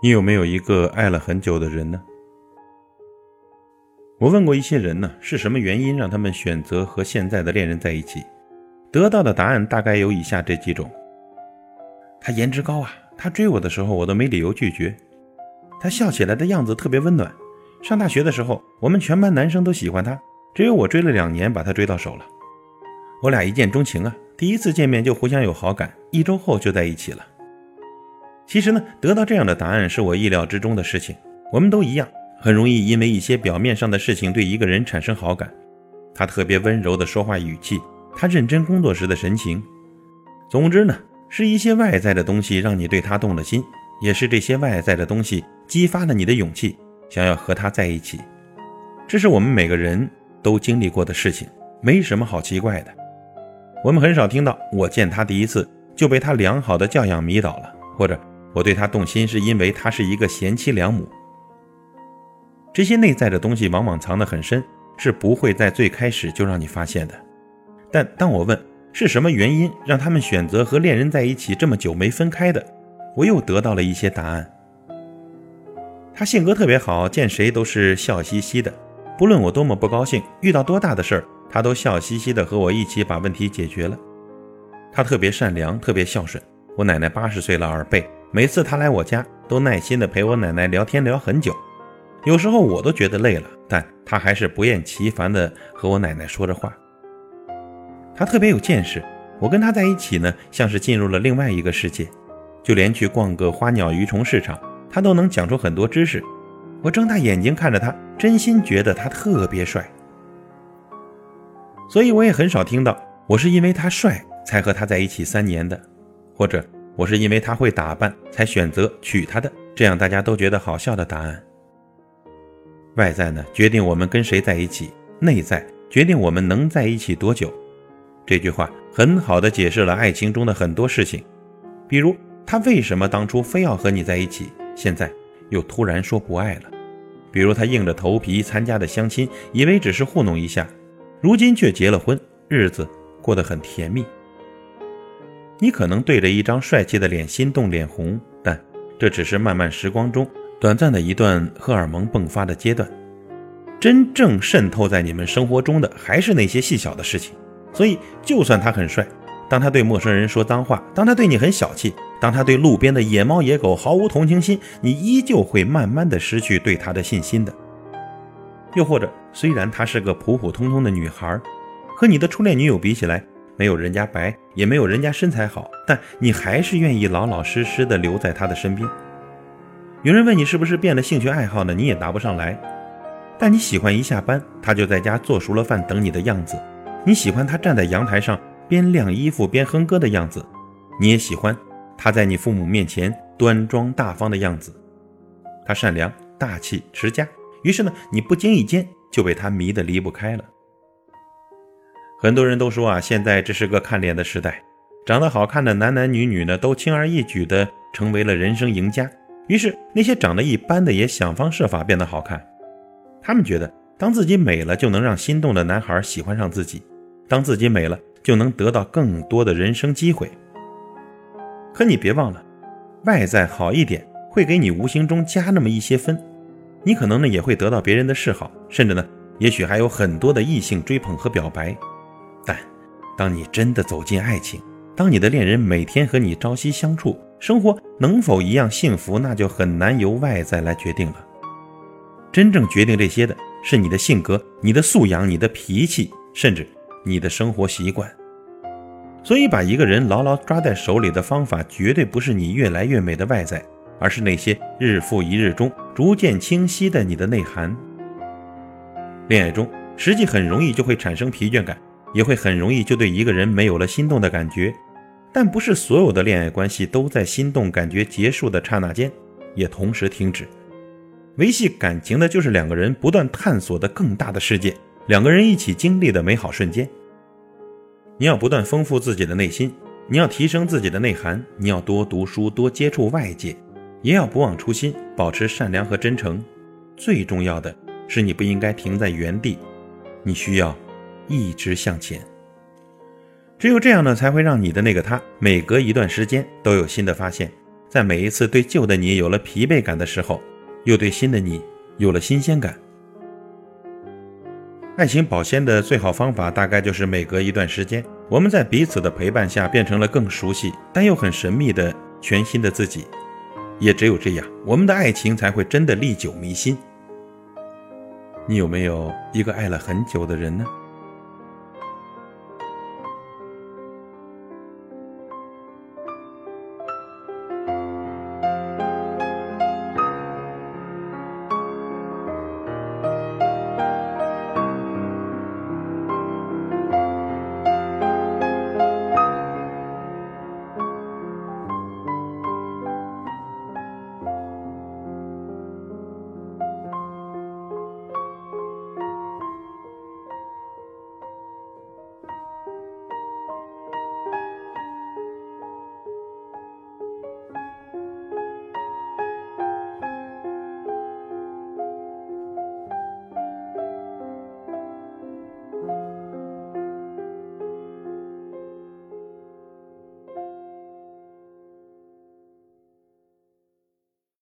你有没有一个爱了很久的人呢？我问过一些人呢，是什么原因让他们选择和现在的恋人在一起？得到的答案大概有以下这几种：他颜值高啊，他追我的时候我都没理由拒绝；他笑起来的样子特别温暖；上大学的时候，我们全班男生都喜欢他，只有我追了两年把他追到手了。我俩一见钟情啊，第一次见面就互相有好感，一周后就在一起了。其实呢，得到这样的答案是我意料之中的事情。我们都一样，很容易因为一些表面上的事情对一个人产生好感。他特别温柔的说话语气，他认真工作时的神情，总之呢，是一些外在的东西让你对他动了心，也是这些外在的东西激发了你的勇气，想要和他在一起。这是我们每个人都经历过的事情，没什么好奇怪的。我们很少听到我见他第一次就被他良好的教养迷倒了，或者。我对他动心，是因为他是一个贤妻良母。这些内在的东西往往藏得很深，是不会在最开始就让你发现的。但当我问是什么原因让他们选择和恋人在一起这么久没分开的，我又得到了一些答案。他性格特别好，见谁都是笑嘻嘻的，不论我多么不高兴，遇到多大的事儿，他都笑嘻嘻的和我一起把问题解决了。他特别善良，特别孝顺。我奶奶八十岁了，耳背。每次他来我家，都耐心地陪我奶奶聊天聊很久，有时候我都觉得累了，但他还是不厌其烦地和我奶奶说着话。他特别有见识，我跟他在一起呢，像是进入了另外一个世界，就连去逛个花鸟鱼虫市场，他都能讲出很多知识。我睁大眼睛看着他，真心觉得他特别帅。所以我也很少听到我是因为他帅才和他在一起三年的，或者。我是因为他会打扮才选择娶她的，这样大家都觉得好笑的答案。外在呢，决定我们跟谁在一起；内在决定我们能在一起多久。这句话很好的解释了爱情中的很多事情，比如他为什么当初非要和你在一起，现在又突然说不爱了；比如他硬着头皮参加的相亲，以为只是糊弄一下，如今却结了婚，日子过得很甜蜜。你可能对着一张帅气的脸心动脸红，但这只是漫漫时光中短暂的一段荷尔蒙迸发的阶段。真正渗透在你们生活中的还是那些细小的事情。所以，就算他很帅，当他对陌生人说脏话，当他对你很小气，当他对路边的野猫野狗毫无同情心，你依旧会慢慢的失去对他的信心的。又或者，虽然她是个普普通通的女孩，和你的初恋女友比起来，没有人家白，也没有人家身材好，但你还是愿意老老实实的留在他的身边。有人问你是不是变了兴趣爱好呢？你也答不上来。但你喜欢一下班他就在家做熟了饭等你的样子，你喜欢他站在阳台上边晾衣服边哼歌的样子，你也喜欢他在你父母面前端庄大方的样子。他善良、大气、持家，于是呢，你不经意间就被他迷得离不开了。很多人都说啊，现在这是个看脸的时代，长得好看的男男女女呢，都轻而易举的成为了人生赢家。于是那些长得一般的也想方设法变得好看。他们觉得，当自己美了，就能让心动的男孩喜欢上自己；当自己美了，就能得到更多的人生机会。可你别忘了，外在好一点，会给你无形中加那么一些分，你可能呢也会得到别人的示好，甚至呢，也许还有很多的异性追捧和表白。但，当你真的走进爱情，当你的恋人每天和你朝夕相处，生活能否一样幸福，那就很难由外在来决定了。真正决定这些的是你的性格、你的素养、你的脾气，甚至你的生活习惯。所以，把一个人牢牢抓在手里的方法，绝对不是你越来越美的外在，而是那些日复一日中逐渐清晰的你的内涵。恋爱中，实际很容易就会产生疲倦感。也会很容易就对一个人没有了心动的感觉，但不是所有的恋爱关系都在心动感觉结束的刹那间也同时停止。维系感情的就是两个人不断探索的更大的世界，两个人一起经历的美好瞬间。你要不断丰富自己的内心，你要提升自己的内涵，你要多读书，多接触外界，也要不忘初心，保持善良和真诚。最重要的是，你不应该停在原地，你需要。一直向前，只有这样呢，才会让你的那个他每隔一段时间都有新的发现，在每一次对旧的你有了疲惫感的时候，又对新的你有了新鲜感。爱情保鲜的最好方法，大概就是每隔一段时间，我们在彼此的陪伴下，变成了更熟悉但又很神秘的全新的自己。也只有这样，我们的爱情才会真的历久弥新。你有没有一个爱了很久的人呢？